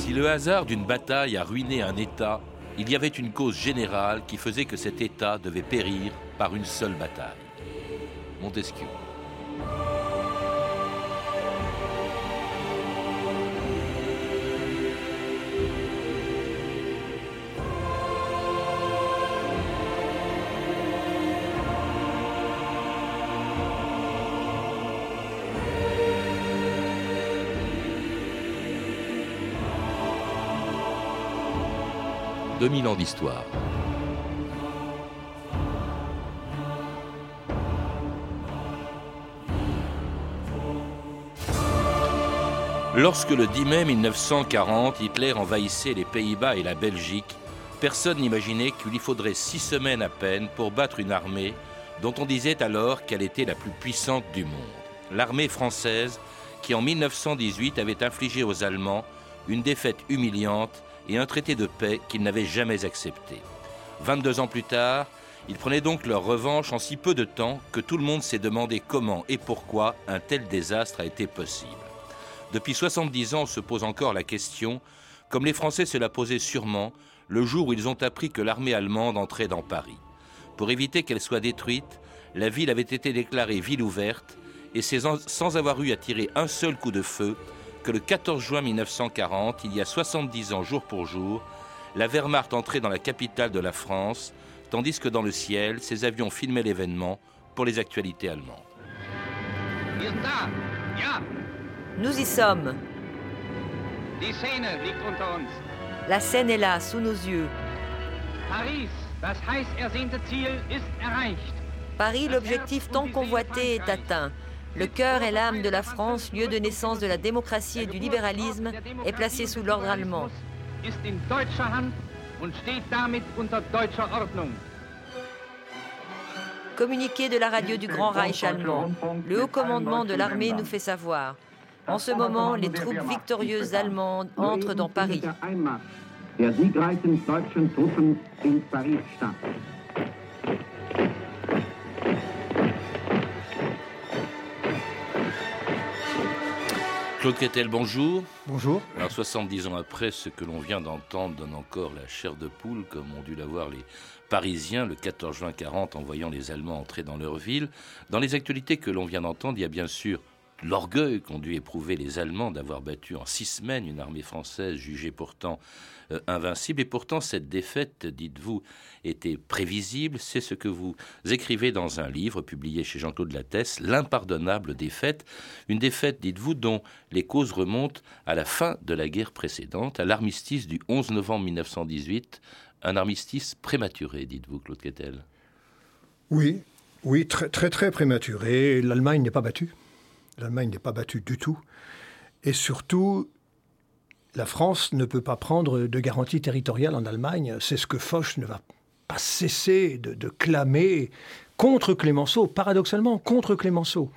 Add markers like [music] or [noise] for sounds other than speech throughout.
Si le hasard d'une bataille a ruiné un État, il y avait une cause générale qui faisait que cet État devait périr par une seule bataille. Montesquieu. 2000 ans d'histoire. Lorsque le 10 mai 1940, Hitler envahissait les Pays-Bas et la Belgique, personne n'imaginait qu'il lui faudrait six semaines à peine pour battre une armée dont on disait alors qu'elle était la plus puissante du monde. L'armée française qui en 1918 avait infligé aux Allemands une défaite humiliante et un traité de paix qu'ils n'avaient jamais accepté. 22 ans plus tard, ils prenaient donc leur revanche en si peu de temps que tout le monde s'est demandé comment et pourquoi un tel désastre a été possible. Depuis 70 ans se pose encore la question, comme les Français se la posaient sûrement le jour où ils ont appris que l'armée allemande entrait dans Paris. Pour éviter qu'elle soit détruite, la ville avait été déclarée ville ouverte et sans avoir eu à tirer un seul coup de feu que le 14 juin 1940, il y a 70 ans jour pour jour, la Wehrmacht entrait dans la capitale de la France, tandis que dans le ciel, ses avions filmaient l'événement pour les actualités allemandes. Nous y sommes. La scène est là, sous nos yeux. Paris, l'objectif tant convoité, est atteint. Le cœur et l'âme de la France, lieu de naissance de la démocratie et du libéralisme, est placé sous l'ordre allemand. Communiqué de la radio du Grand Reich allemand. Le haut commandement de l'armée nous fait savoir. En ce moment, les troupes victorieuses allemandes entrent dans Paris. Claude Quetel, bonjour. Bonjour. Alors 70 ans après, ce que l'on vient d'entendre donne encore la chair de poule, comme ont dû l'avoir les Parisiens le 14 juin 40 en voyant les Allemands entrer dans leur ville. Dans les actualités que l'on vient d'entendre, il y a bien sûr l'orgueil qu'ont dû éprouver les Allemands d'avoir battu en six semaines une armée française jugée pourtant euh, invincible. Et pourtant, cette défaite, dites-vous, était prévisible. C'est ce que vous écrivez dans un livre publié chez Jean-Claude Lattès, L'impardonnable défaite. Une défaite, dites-vous, dont les causes remontent à la fin de la guerre précédente, à l'armistice du 11 novembre 1918. Un armistice prématuré, dites-vous, Claude Quetel. Oui, oui, très très, très prématuré. L'Allemagne n'est pas battue. L'Allemagne n'est pas battue du tout. Et surtout, la France ne peut pas prendre de garantie territoriale en Allemagne. C'est ce que Foch ne va pas cesser de, clamer contre Clémenceau, paradoxalement contre Clémenceau.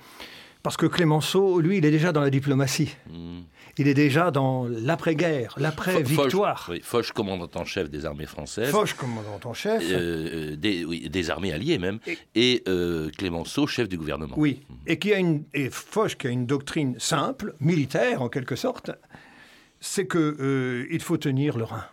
Parce que Clémenceau, lui, il est déjà dans la diplomatie. Hmm. Il est déjà dans l'après-guerre, l'après-victoire. Foch, commandant en chef des armées françaises. Foch, commandant en chef. Euh, des, armées alliées même. Et, euh, Clémenceau, chef du gouvernement. Oui. Et, qui a une, et Foch qui a une doctrine simple, militaire en quelque sorte, c'est qu'il euh, faut tenir le Rhin.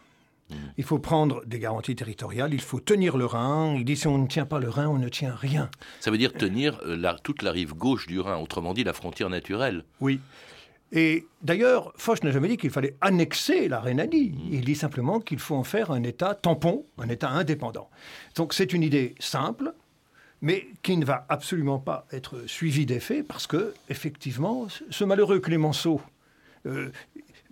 Hmm. Il faut prendre des garanties territoriales, il faut tenir le Rhin. Il dit si on ne tient pas le Rhin, on ne tient rien. Ça veut dire tenir euh, toute la rive gauche du Rhin, autrement dit la frontière naturelle. Oui. Et d'ailleurs, Foch n'a jamais dit qu'il fallait annexer la Rhénanie. Hmm. Il dit simplement qu'il faut en faire un État tampon, un État indépendant. Donc c'est une idée simple, mais qui ne va absolument pas être suivie d'effet parce que, effectivement, ce malheureux Clémenceau, euh,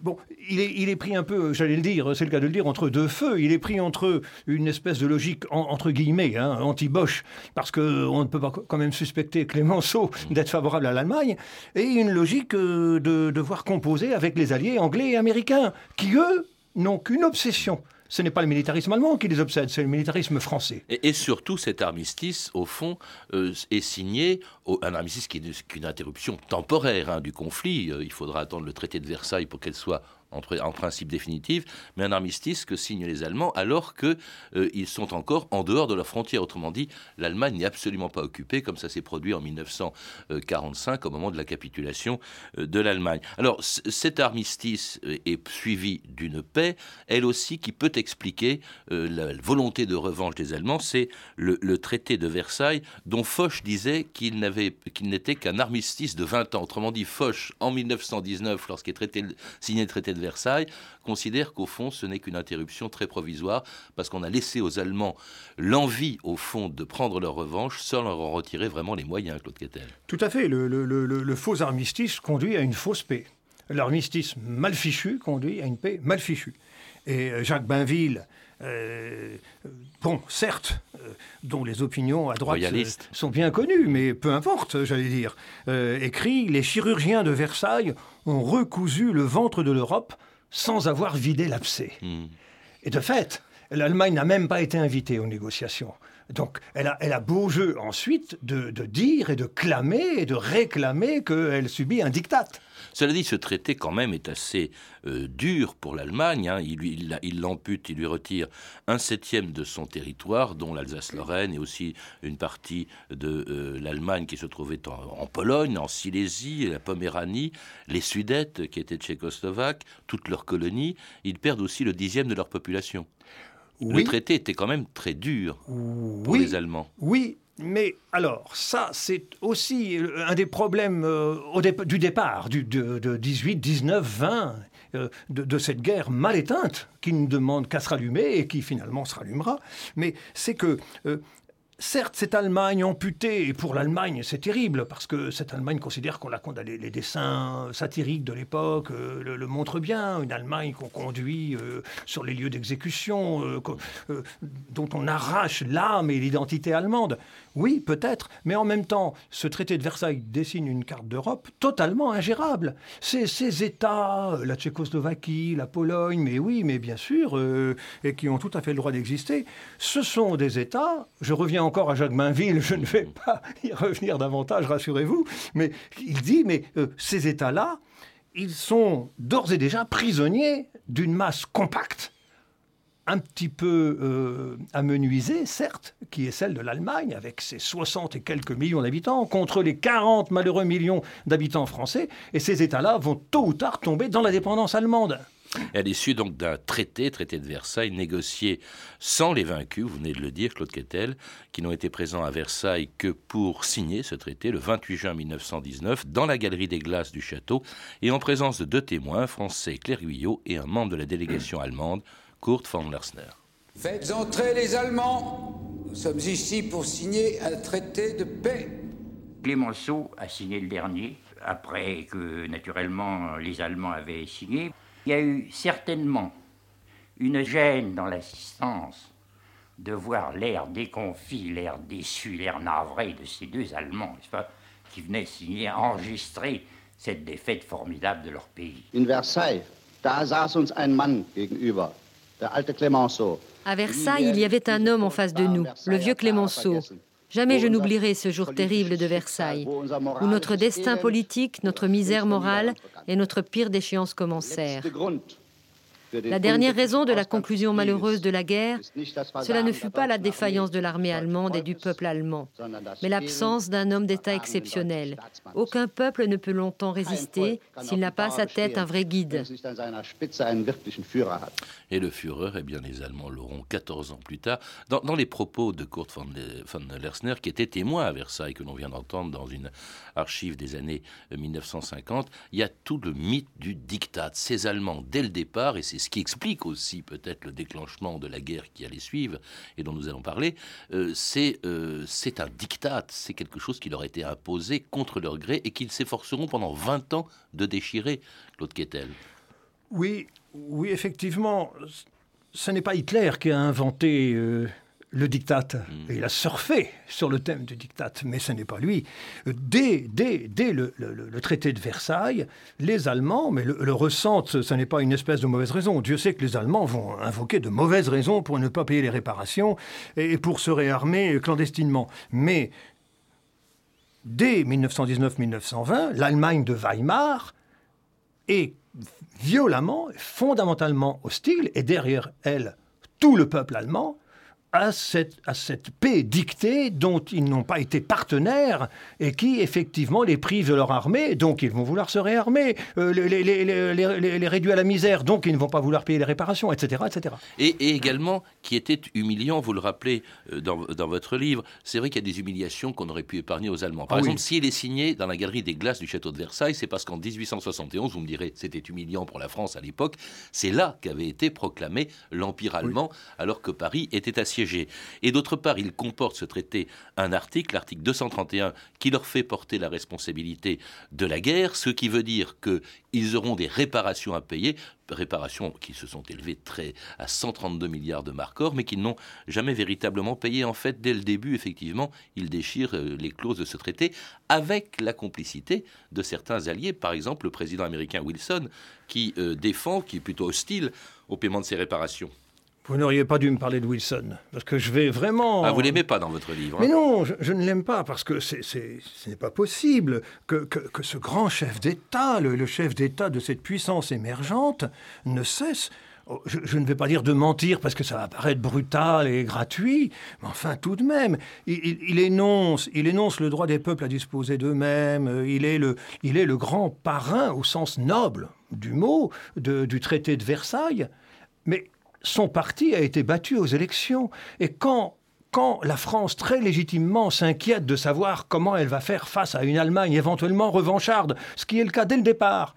Bon, il est, il est, pris un peu, j'allais le dire, c'est le cas de le dire, entre deux feux. Il est pris entre une espèce de logique, entre guillemets, hein, anti-Bosch, parce qu'on ne peut pas quand même suspecter Clémenceau d'être favorable à l'Allemagne, et une logique euh, de devoir composer avec les alliés anglais et américains, qui, eux, n'ont qu'une obsession, ce n'est pas le militarisme allemand qui les obsède, c'est le militarisme français. Et, surtout, cet armistice, au fond, euh, est signé, un armistice qui est une interruption temporaire hein, du conflit. Euh, il faudra attendre le traité de Versailles pour qu'elle soit en, principe définitive, mais un armistice que signent les Allemands alors qu'ils euh, sont encore en dehors de leurs frontières. Autrement dit, l'Allemagne n'est absolument pas occupée comme ça s'est produit en 1945 au moment de la capitulation euh, de l'Allemagne. Alors cet armistice euh, est suivi d'une paix, elle aussi qui peut expliquer la volonté de revanche des Allemands, c'est le, traité de Versailles dont Foch disait qu'il n'était qu'un armistice de 20 ans. Autrement dit, Foch, en 1919, lorsqu'il est signé le traité de Versailles, considère qu'au fond, ce n'est qu'une interruption très provisoire, parce qu'on a laissé aux Allemands l'envie, au fond, de prendre leur revanche, sans leur en retirer vraiment les moyens, Claude Quetel. Tout à fait. Le, faux armistice conduit à une fausse paix. L'armistice mal fichu conduit à une paix mal fichue. Et euh, Jacques Bainville, euh, bon, certes, euh, dont les opinions à droite sont bien connues, mais peu importe, j'allais dire, écrit Les chirurgiens de Versailles ont recousu le ventre de l'Europe sans avoir vidé l'abcès. Hmm. Et de fait, l'Allemagne n'a même pas été invitée aux négociations. Donc, elle a, beau jeu ensuite de, dire et de clamer et de réclamer qu'elle subit un diktat. Cela dit, ce traité, quand même, est assez euh, dur pour l'Allemagne. Hein. Il, l'ampute, il, lui retire un septième de son territoire, dont l'Alsace-Lorraine et aussi une partie de euh, l'Allemagne qui se trouvait en, Pologne, en Silésie, la Poméranie, les Sudètes qui étaient tchécoslovaques, toutes leurs colonies. Ils perdent aussi le dixième de leur population. Le traité était quand même très dur pour les Allemands. Oui, mais alors, ça, c'est aussi un des problèmes euh, au du départ, du, de, 18, 19, 20, de, cette guerre mal éteinte, qui ne demande qu'à se rallumer et qui finalement se rallumera. Mais c'est que euh, Certes, cette Allemagne amputée, et pour l'Allemagne, c'est terrible, parce que cette Allemagne considère qu'on la condamné. Les dessins satiriques de l'époque euh, le, montrent bien. Une Allemagne qu'on conduit euh, sur les lieux d'exécution, euh, dont on arrache l'âme et l'identité allemande. Oui, peut-être, mais en même temps, ce traité de Versailles dessine une carte d'Europe totalement ingérable. Ces, ces États, la Tchécoslovaquie, la Pologne, mais oui, mais bien sûr, et qui ont tout à fait le droit d'exister, ce sont des États, je reviens encore à Jacques Mainville, je ne vais pas [laughs] y revenir davantage, rassurez-vous, mais il dit, mais euh, ces États-là, ils sont d'ores et déjà prisonniers d'une masse compacte, un petit peu euh, amenuisée, certes, qui est celle de l'Allemagne, avec ses 60 et quelques millions d'habitants, contre les 40 malheureux millions d'habitants français, et ces États-là vont tôt ou tard tomber dans la dépendance allemande. À l'issue donc d'un traité, traité de Versailles, négocié sans les vaincus, vous venez de le dire, Claude Quetel, qui n'ont été présents à Versailles que pour signer ce traité le 28 juin 1919 dans la galerie des glaces du château et en présence de deux témoins, français Claire Guyot et un membre de la délégation allemande, Kurt von Lersner. Faites entrer les Allemands. Nous sommes ici pour signer un traité de paix. Clémenceau a signé le dernier, après que naturellement les Allemands avaient signé. Il y a eu certainement une gêne dans l'assistance de voir l'air déconfit, l'air déçu, l'air navré de ces deux Allemands, qui venaient signer, enregistrer cette défaite formidable de leur pays. In Versailles, da saß uns ein Mann gegenüber, der alte Clemenceau. À Versailles, il y avait un homme en face de nous, le vieux Clémenceau. Jamais je n'oublierai ce jour terrible de Versailles, où notre destin politique, notre misère morale et notre pire déchéance commencèrent. La dernière raison de la conclusion malheureuse de la guerre, cela ne fut pas la défaillance de l'armée allemande et du peuple allemand, mais l'absence d'un homme d'État exceptionnel. Aucun peuple ne peut longtemps résister s'il n'a pas à sa tête un vrai guide. Et le Führer, eh bien, les Allemands l'auront 14 ans plus tard. Dans, les propos de Kurt von, von Lersner, qui était témoin à Versailles, que l'on vient d'entendre dans une archive des années 1950, il y a tout le mythe du diktat. Ces Allemands, dès le départ, et c'est ce qui explique aussi peut-être le déclenchement de la guerre qui allait suivre et dont nous allons parler, euh, euh, c'est un diktat, c'est quelque chose qui leur a été imposé contre leur gré et qu'ils s'efforceront pendant 20 ans de déchirer, Claude Quetel. Oui, oui, effectivement, ce n'est pas Hitler qui a inventé euh, le diktat. Mm. Il a surfé sur le thème du diktat, mais ce n'est pas lui. Dès, dès, dès le, traité de Versailles, les Allemands, mais le, ressentent, ce n'est pas une espèce de mauvaise raison. Dieu sait que les Allemands vont invoquer de mauvaises raisons pour ne pas payer les réparations et pour se réarmer clandestinement. Mais dès 1919-1920, l'Allemagne de Weimar est violemment, fondamentalement hostile, et derrière elle, tout le peuple allemand, à cette, à cette paix dictée dont ils n'ont pas été partenaires et qui, effectivement, les prive de leur armée, donc ils vont vouloir se réarmer, euh, les, les, les, les, réduire à la misère, donc ils ne vont pas vouloir payer les réparations, etc. etc. Et, et également, qui était humiliant, vous le rappelez euh, dans, dans votre livre, c'est vrai qu'il y a des humiliations qu'on aurait pu épargner aux Allemands. Par ah exemple, s'il est signé dans la galerie des glaces du château de Versailles, c'est parce qu'en 1871, vous me direz, c'était humiliant pour la France à l'époque, c'est là qu'avait été proclamé l'Empire allemand, alors que Paris était Et d'autre part, il comporte ce traité un article, l'article 231, qui leur fait porter la responsabilité de la guerre, ce qui veut dire qu'ils auront des réparations à payer, réparations qui se sont élevées très à 132 milliards de marques or, mais qui n'ont jamais véritablement payé. En fait, dès le début, effectivement, ils déchirent euh, les clauses de ce traité avec la complicité de certains alliés, par exemple le président américain Wilson, qui euh, défend, qui est plutôt hostile au paiement de ces réparations. Vous n'auriez pas dû me parler de Wilson, parce que je vais vraiment... Ah, vous l'aimez pas dans votre livre hein. Mais non, je, ne l'aime pas, parce que ce n'est pas possible que, ce grand chef d'État, le, chef d'État de cette puissance émergente, ne cesse... Oh, je, ne vais pas dire de mentir parce que ça va paraître brutal et gratuit, mais enfin tout de même, il, énonce, il énonce le droit des peuples à disposer d'eux-mêmes, il, est le, il est le grand parrain au sens noble du mot du traité de Versailles, mais son parti a été battu aux élections. Et quand, quand la France, très légitimement, s'inquiète de savoir comment elle va faire face à une Allemagne éventuellement revancharde, ce qui est le cas dès le départ,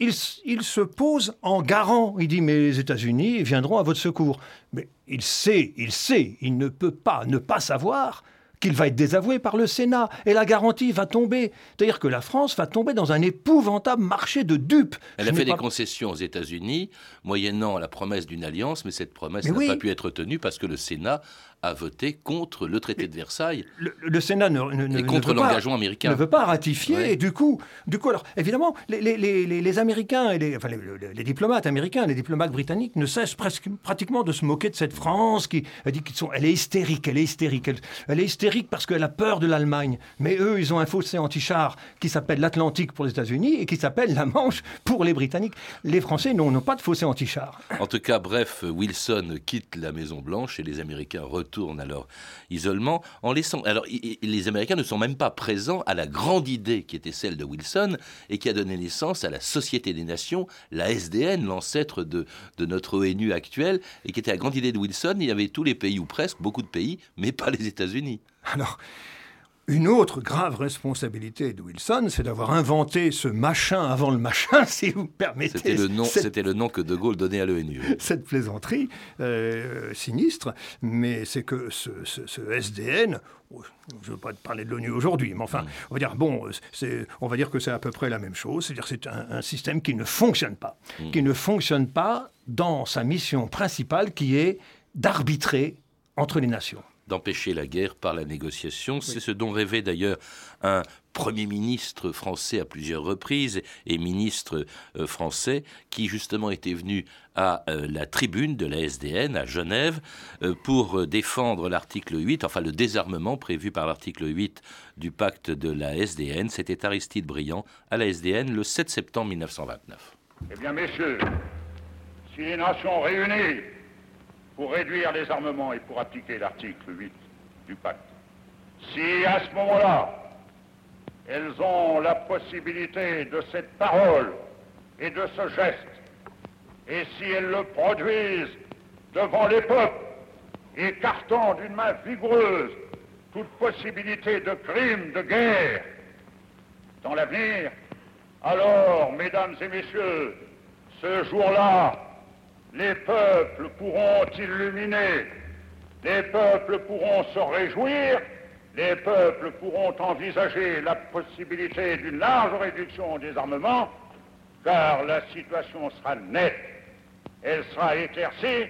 il, il se pose en garant. Il dit, mais les États-Unis viendront à votre secours. Mais il sait, il sait, il ne peut pas ne pas savoir qu'il va être désavoué par le Sénat et la garantie va tomber. C'est-à-dire que la France va tomber dans un épouvantable marché de dupes. Elle a fait des concessions aux États-Unis, moyennant la promesse d'une alliance, mais cette promesse n'a pas pu être tenue parce que le Sénat a voté contre le traité de Versailles. Le, Sénat ne, et contre l'engagement américain. Ne veut pas ratifier. Et du coup, du coup, alors évidemment, les, les, les, les Américains et les, enfin, les, diplomates américains, les diplomates britanniques ne cessent presque, pratiquement de se moquer de cette France qui dit qu'ils sont, elle est hystérique, elle est hystérique, elle, est hystérique parce qu'elle a peur de l'Allemagne. Mais eux, ils ont un fossé anti-char qui s'appelle l'Atlantique pour les États-Unis et qui s'appelle la Manche pour les Britanniques. Les Français n'ont pas de fossé anti-char. En tout cas, bref, Wilson quitte la Maison Blanche et les Américains retournent à leur isolement en laissant. Alors, les Américains ne sont même pas présents à la grande idée qui était celle de Wilson et qui a donné naissance à la Société des Nations, la SDN, l'ancêtre de, de notre ONU actuelle, et qui était la grande idée de Wilson. Il y avait tous les pays, ou presque, beaucoup de pays, mais pas les États-Unis. Alors, une autre grave responsabilité de Wilson, c'est d'avoir inventé ce machin avant le machin, [laughs] si vous permettez. C'était le nom, c'était le nom que De Gaulle donnait à l'ONU. Cette plaisanterie euh, sinistre, mais c'est que ce, SDN, je ne veux pas parler de l'ONU aujourd'hui, mais enfin, mm. on va dire bon, on va dire que c'est à peu près la même chose, c'est-à-dire c'est un, système qui ne fonctionne pas, mm. qui ne fonctionne pas dans sa mission principale, qui est d'arbitrer entre les nations d'empêcher la guerre par la négociation. C'est ce dont rêvait d'ailleurs un Premier ministre français à plusieurs reprises et ministre euh, français qui justement était venu à euh, la tribune de la SDN à Genève euh, pour défendre l'article 8, enfin le désarmement prévu par l'article 8 du pacte de la SDN. C'était Aristide Briand à la SDN le 7 septembre 1929. Eh bien messieurs, si les nations réunies pour réduire les armements et pour appliquer l'article 8 du pacte. Si à ce moment-là, elles ont la possibilité de cette parole et de ce geste, et si elles le produisent devant les peuples, écartant d'une main vigoureuse toute possibilité de crime, de guerre dans l'avenir, alors, mesdames et messieurs, ce jour-là, les peuples pourront illuminer, les peuples pourront se réjouir, les peuples pourront envisager la possibilité d'une large réduction des armements, car la situation sera nette, elle sera éclaircie,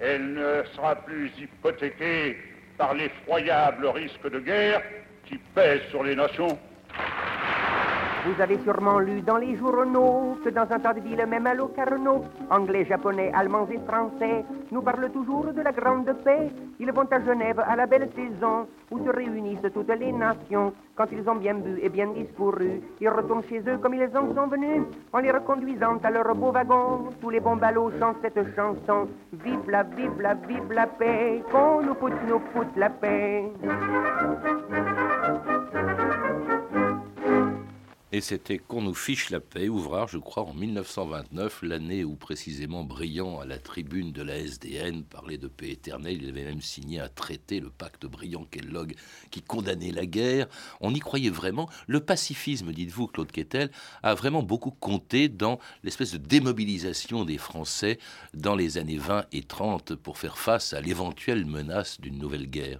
elle ne sera plus hypothéquée par l'effroyable risque de guerre qui pèse sur les nations. Vous avez sûrement lu dans les journaux que dans un tas de villes, même à Locarno, anglais, japonais, allemands et français nous parlent toujours de la grande paix. Ils vont à Genève à la belle saison où se réunissent toutes les nations. Quand ils ont bien bu et bien discouru, ils retournent chez eux comme ils en sont venus, en les reconduisant à leur beau wagon. Tous les bons ballots chantent cette chanson. Vive la, vive la, vive la paix, qu'on nous foute, nous foute la paix. Et c'était Qu'on nous fiche la paix, ouvrage, je crois, en 1929, l'année où précisément Briand, à la tribune de la SDN, parlait de paix éternelle. Il avait même signé un traité, le pacte Briand-Kellogg, qui condamnait la guerre. On y croyait vraiment. Le pacifisme, dites-vous, Claude Quetel, a vraiment beaucoup compté dans l'espèce de démobilisation des Français dans les années 20 et 30 pour faire face à l'éventuelle menace d'une nouvelle guerre.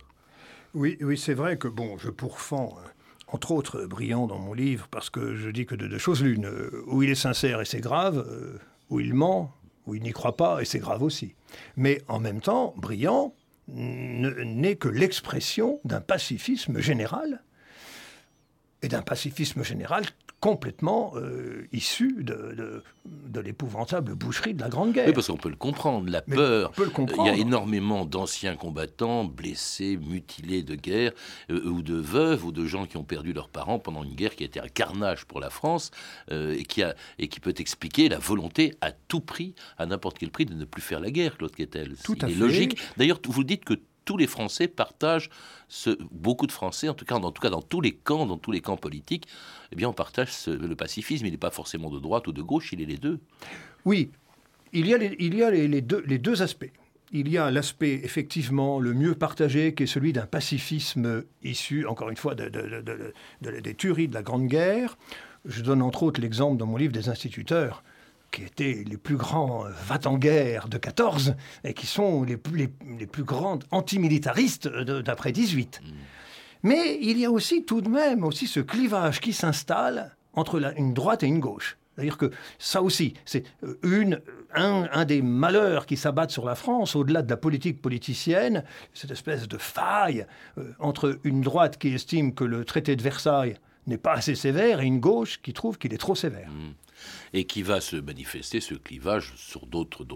Oui, oui c'est vrai que, bon, je pourfends hein, entre autres brillant dans mon livre, parce que je dis que de deux choses l'une, euh, où il est sincère et c'est grave, euh, où il ment, où il n'y croit pas et c'est grave aussi. Mais en même temps, brillant n'est que l'expression d'un pacifisme général, et d'un pacifisme général complètement euh, issu de, de, l'épouvantable boucherie de la Grande Guerre. Oui, parce qu'on peut le comprendre, la peur. Il y a énormément d'anciens combattants blessés, mutilés de guerre, euh, ou de veuves, ou de gens qui ont perdu leurs parents pendant une guerre qui a été un carnage pour la France, euh, et, qui a, et qui peut expliquer la volonté à tout prix, à n'importe quel prix, de ne plus faire la guerre, Claude Quetel. Tout à fait. logique. D'ailleurs, vous dites que tous les Français partagent, ce, beaucoup de Français, en tout, cas, en tout cas dans tous les camps, dans tous les camps politiques, eh bien on partage le pacifisme. Il n'est pas forcément de droite ou de gauche, il est les deux. Oui, il y a les, deux aspects. Il y a l'aspect effectivement le mieux partagé, qui est celui d'un pacifisme issu, encore une fois, de, des tueries de la Grande Guerre. Je donne entre autres l'exemple dans mon livre des instituteurs qui étaient les plus grands euh, va-t-en-guerre de 14 et qui sont les plus, les, plus grandes antimilitaristes d'après 18. Mm. Mais il y a aussi tout de même aussi ce clivage qui s'installe entre la, une droite et une gauche. C'est-à-dire que ça aussi, c'est euh, une, un, un, des malheurs qui s'abattent sur la France, au-delà de la politique politicienne, cette espèce de faille euh, entre une droite qui estime que le traité de Versailles n'est pas assez sévère et une gauche qui trouve qu'il est trop sévère. Mm et qui va se manifester ce clivage sur d'autres,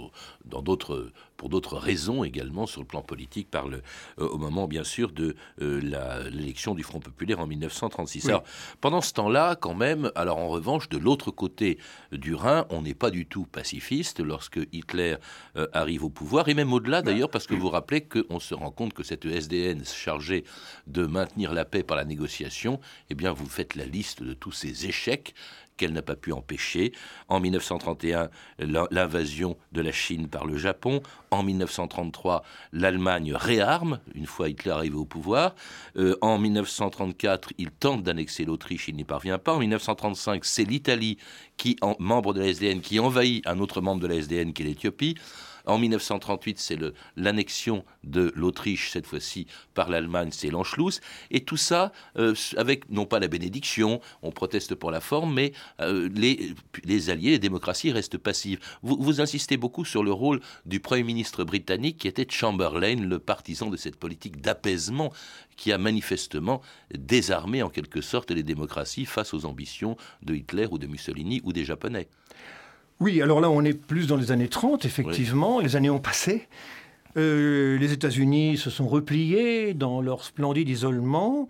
dans d'autres, pour d'autres raisons également sur le plan politique par le, euh, au moment bien sûr de euh, l'élection du Front populaire en 1936. Alors, pendant ce temps-là, quand même, alors en revanche, de l'autre côté du Rhin, on n'est pas du tout pacifiste lorsque Hitler euh, arrive au pouvoir, et même au-delà d'ailleurs, parce que vous vous rappelez qu'on se rend compte que cette SDN chargée de maintenir la paix par la négociation, eh bien vous faites la liste de tous ces échecs qu'elle n'a pas pu empêcher. En 1931, l'invasion de la Chine par le Japon. En 1933, l'Allemagne réarme, une fois Hitler arrivé au pouvoir. Euh, en 1934, il tente d'annexer l'Autriche, il n'y parvient pas. En 1935, c'est l'Italie, qui, membre de la SDN, qui envahit un autre membre de la SDN, qui est l'Éthiopie. En 1938, c'est l'annexion de l'Autriche, cette fois-ci par l'Allemagne, c'est l'Anschluss. Et tout ça, euh, avec non pas la bénédiction, on proteste pour la forme, mais euh, les, alliés, les démocraties restent passives. Vous, insistez beaucoup sur le rôle du Premier ministre britannique qui était Chamberlain, le partisan de cette politique d'apaisement qui a manifestement désarmé en quelque sorte les démocraties face aux ambitions de Hitler ou de Mussolini ou des Japonais. Oui, alors là, on est plus dans les années 30, effectivement. Les années ont passé. Euh, les États-Unis se sont repliés dans leur splendide isolement.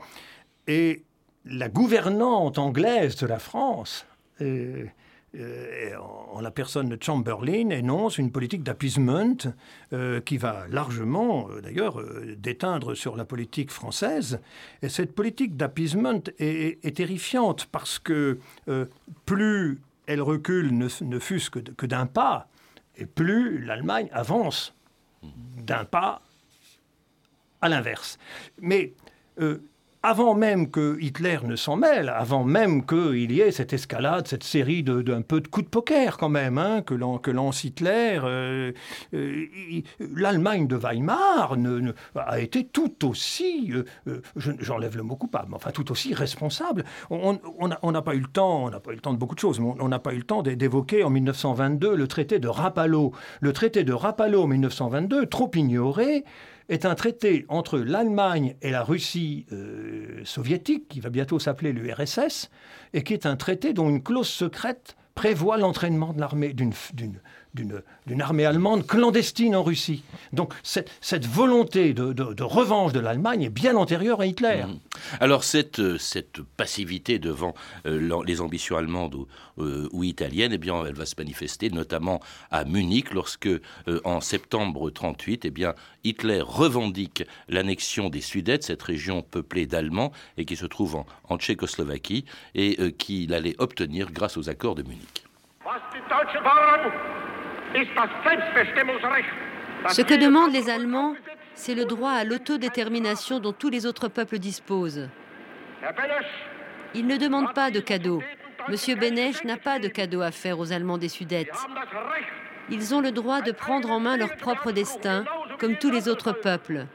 Et la gouvernante anglaise de la France, euh, euh, en la personne de Chamberlain, énonce une politique d'appeasement qui va largement, d'ailleurs, déteindre sur la politique française. Et cette politique d'appeasement est, est, terrifiante parce que plus elle recule ne, fût-ce que, d'un pas, et plus l'Allemagne avance d'un pas à l'inverse. Mais euh, avant même que Hitler ne s'en mêle, avant même qu'il y ait cette escalade, cette série d'un de, peu de coups de poker quand même, hein, que, lance Hitler, euh, euh, l'Allemagne de Weimar a été tout aussi, euh, j'enlève le mot coupable, mais enfin tout aussi responsable. On n'a pas eu le temps, on n'a pas eu le temps de beaucoup de choses, mais on n'a pas eu le temps d'évoquer en 1922 le traité de Rapallo. Le traité de Rapallo en 1922, trop ignoré, est un traité entre l'Allemagne et la Russie euh, soviétique, qui va bientôt s'appeler l'URSS, et qui est un traité dont une clause secrète prévoit l'entraînement de l'armée d'une d'une armée allemande clandestine en Russie. Donc cette, cette volonté de, de, revanche de l'Allemagne est bien antérieure à Hitler. Mmh. Alors cette, euh, cette passivité devant euh, les ambitions allemandes ou, euh, ou, italiennes, eh bien, elle va se manifester notamment à Munich lorsque, en septembre 38, eh bien, Hitler revendique l'annexion des Sudètes, cette région peuplée d'Allemands et qui se trouve en, en Tchécoslovaquie et qu'il allait obtenir grâce aux accords de Munich. Ce que demandent les Allemands, c'est le droit à l'autodétermination dont tous les autres peuples disposent. Ils ne demandent pas de cadeaux. Monsieur Benech n'a pas de cadeaux à faire aux Allemands des Sudètes. Ils ont le droit de prendre en main leur propre destin, comme tous les autres peuples.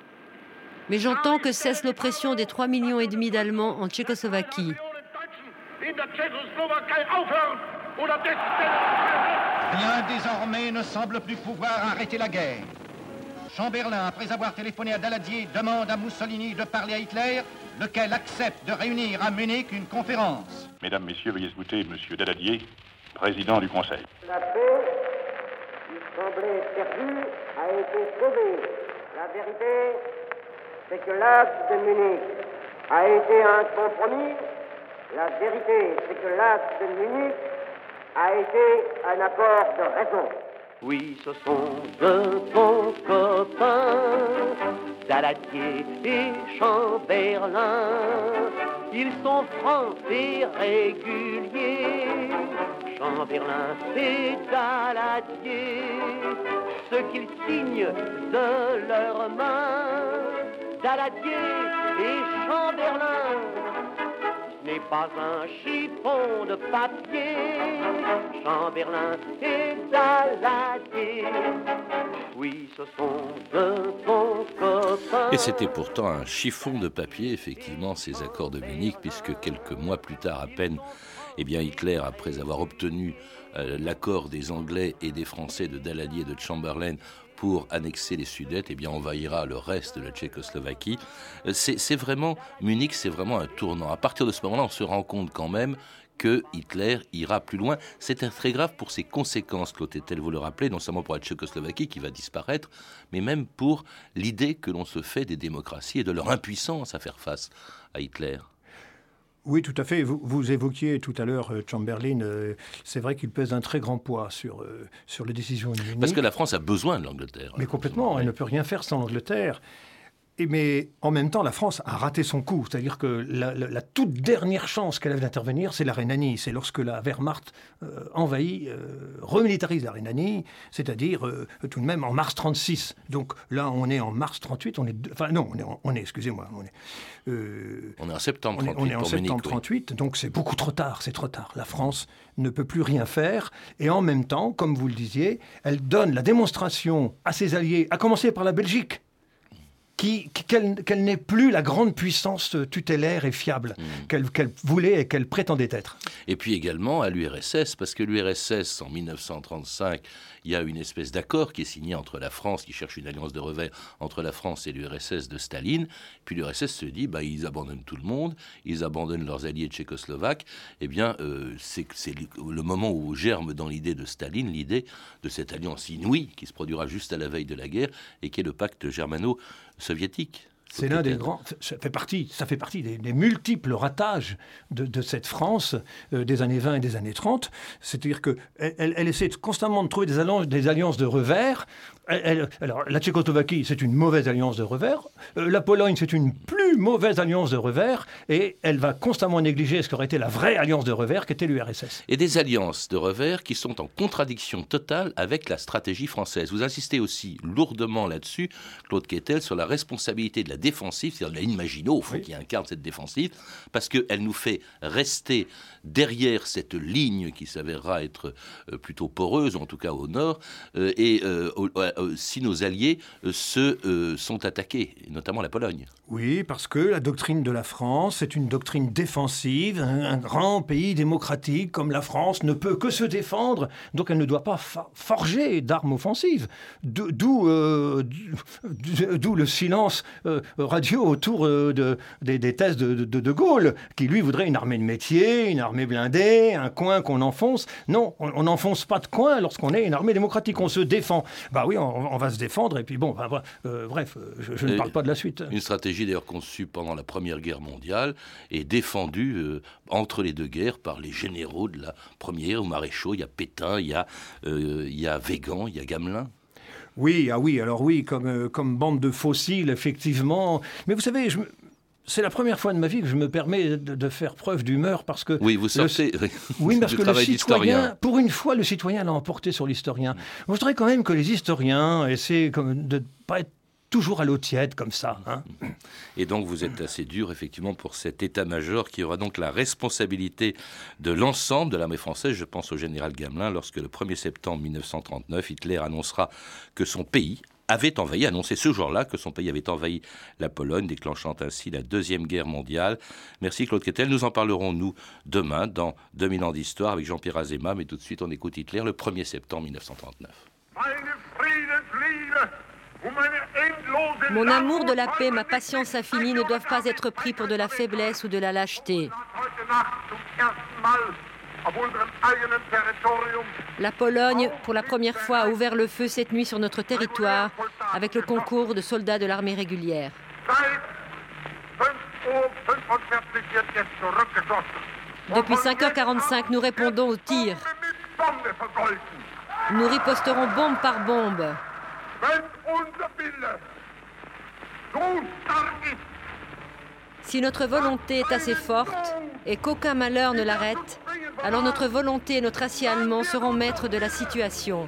Mais j'entends que cesse l'oppression des 3 millions d'Allemands en Tchécoslovaquie. Rien désormais ne semble plus pouvoir arrêter la guerre. Chamberlain, après avoir téléphoné à Daladier, demande à Mussolini de parler à Hitler, lequel accepte de réunir à Munich une conférence. Mesdames, Messieurs, veuillez écouter Monsieur Daladier, président du Conseil. La paix, qui semblait perdue, a été sauvée. La vérité, c'est que l'acte de Munich a été un compromis. La vérité, c'est que l'acte de Munich a été un accord de raison. Oui, ce sont de bons copains, Daladier et Chamberlain. Ils sont francs et réguliers, Chamberlain et Daladier. Ce qu'ils signent de leurs mains, Daladier et Chamberlain n'est pas un chiffon de. Oui, ce sont de bons copains. Et c'était pourtant un chiffon de papier, effectivement, ces accords de Munich, puisque quelques mois plus tard à peine, eh bien, Hitler, après avoir obtenu euh, l'accord des Anglais et des Français de Daladier et de Chamberlain pour annexer les Sudètes, eh bien envahira le reste de la Tchécoslovaquie. Euh, c'est vraiment, Munich, c'est vraiment un tournant. À partir de ce moment-là, on se rend compte quand même que Hitler ira plus loin. C'est très grave pour ses conséquences, Claude vous le rappelez, non seulement pour la Tchécoslovaquie qui va disparaître, mais même pour l'idée que l'on se fait des démocraties et de leur impuissance à faire face à Hitler. Oui, tout à fait. Vous, évoquiez tout à l'heure euh, Chamberlain. Euh, c'est vrai qu'il pèse un très grand poids sur, euh, sur les décisions de Parce que la France a besoin de l'Angleterre. Mais complètement, elle ne peut rien faire sans l'Angleterre mais en même temps, la France a raté son coup. C'est-à-dire que la, toute dernière chance qu'elle avait d'intervenir, c'est la Rhénanie. C'est lorsque la Wehrmacht euh, envahit, euh, remilitarise la Rhénanie, c'est-à-dire euh, tout de même en mars 36. Donc là, on est en mars 38. On est, enfin non, on est, on est excusez-moi, on est. on est en septembre 38. On est, en septembre 38. Donc c'est beaucoup trop tard. C'est trop tard. La France ne peut plus rien faire. Et en même temps, comme vous le disiez, elle donne la démonstration à ses alliés, à commencer par la Belgique qu'elle n'est plus la grande puissance tutélaire et fiable mmh. qu'elle voulait et qu'elle prétendait être. Et puis également à l'URSS, parce que l'URSS, en 1935, il y a une espèce d'accord qui est signé entre la France, qui cherche une alliance de revers entre la France et l'URSS de Staline. Puis l'URSS se dit, bah, ils abandonnent tout le monde, ils abandonnent leurs alliés tchécoslovaques. Eh bien, euh, c'est le moment où germe dans l'idée de Staline l'idée de cette alliance inouïe qui se produira juste à la veille de la guerre et qui est le pacte germano soviétique. C'est l'un des grands. Ça fait partie, ça fait partie des, multiples ratages de, cette France euh, des années 20 et des années 30. C'est-à-dire qu'elle elle, essaie constamment de trouver des alliances, des alliances de revers alors, la Tchécoslovaquie, c'est une mauvaise alliance de revers. Euh, la Pologne, c'est une plus mauvaise alliance de revers. Et elle va constamment négliger ce qu'aurait été la vraie alliance de revers, qui était l'URSS. Et des alliances de revers qui sont en contradiction totale avec la stratégie française. Vous insistez aussi lourdement là-dessus, Claude Quetel, sur la responsabilité de la la défensive, c'est-à-dire la ligne Maginot, au fond, qui incarne cette défensive, parce qu'elle nous fait rester derrière cette ligne qui s'avérera être euh, plutôt poreuse, en tout cas au nord, euh, et euh, si nos alliés se sont attaqués, notamment la Pologne. Oui, parce que la doctrine de la France est une doctrine défensive. Un, grand pays démocratique comme la France ne peut que se défendre, donc elle ne doit pas forger d'armes offensives. D'où le silence radio autour de, des, thèses de, de, de Gaulle, qui lui voudrait une armée de métier, une armée blindée, un coin qu'on enfonce. Non, on n'enfonce pas de coin lorsqu'on est une armée démocratique. On se défend. Bah oui, on, va se défendre. Et puis bon, bah, euh, bref, je, ne parle pas de la suite. Une stratégie d'ailleurs conçue pendant la Première Guerre mondiale et défendue euh, entre les deux guerres par les généraux de la Première, au maréchaux. Il y a Pétain, il y a, euh, il y a Végan, il y a Gamelin. Oui, ah oui, alors oui, comme, comme bande de fossiles, effectivement. Mais vous savez, je, c'est la première fois de ma vie que je me permets de, faire preuve d'humeur parce que. Oui, vous sortez. oui, [laughs] parce que le citoyen, pour une fois, le citoyen l'a emporté sur l'historien. Je voudrais quand même que les historiens essaient de ne pas être toujours à l'eau tiède comme ça. Hein. Et donc vous êtes assez dur effectivement pour cet état-major qui aura donc la responsabilité de l'ensemble de l'armée française. Je pense au général Gamelin lorsque le 1er septembre 1939, Hitler annoncera que son pays avait envahi, annoncé ce jour-là que son pays avait envahi la Pologne, déclenchant ainsi la Deuxième Guerre mondiale. Merci Claude Kettel. Nous en parlerons, nous, demain, dans 2000 ans d'histoire, avec Jean-Pierre Azéma. Mais tout de suite, on écoute Hitler le 1er septembre 1939. Mon amour de la paix, ma patience infinie ne doivent pas être pris pour de la faiblesse ou de la lâcheté. La Pologne, pour la première fois, a ouvert le feu cette nuit sur notre territoire avec le concours de soldats de l'armée régulière. Depuis 5h45, nous répondons aux tirs. Nous riposterons bombe par bombe. Si notre volonté est assez forte et qu'aucun malheur ne l'arrête, alors notre volonté et notre acier allemand seront maîtres de la situation.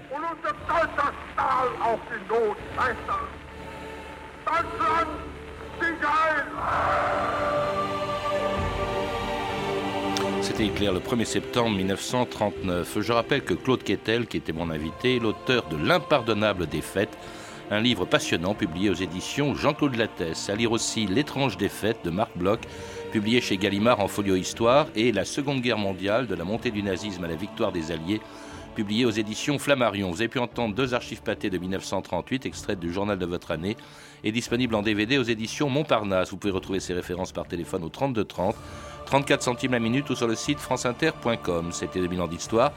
C'était Hitler le 1er septembre 1939. Je rappelle que Claude Kettel, qui était mon invité, l'auteur de L'impardonnable défaite, un livre passionnant publié aux éditions Jean-Claude Lattès. À lire aussi L'étrange défaite de Marc Bloch, publié chez Gallimard en folio Histoire, et La Seconde Guerre mondiale, de la montée du nazisme à la victoire des Alliés, publié aux éditions Flammarion. Vous avez pu entendre deux archives pâtées de 1938, extraites du journal de votre année, et disponibles en DVD aux éditions Montparnasse. Vous pouvez retrouver ces références par téléphone au 32 30, 34 centimes la minute ou sur le site franceinter.com. C'était 2000 ans d'histoire.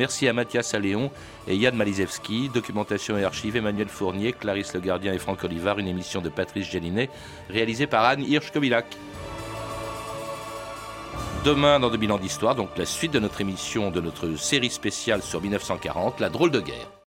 Merci à Mathias Alléon et Yann Malizewski. Documentation et archives Emmanuel Fournier, Clarisse Le Gardien et Franck Olivard. Une émission de Patrice Gélinet réalisée par Anne Hirsch-Kobilac. Demain, dans 2000 ans d'histoire, donc la suite de notre émission, de notre série spéciale sur 1940, la drôle de guerre.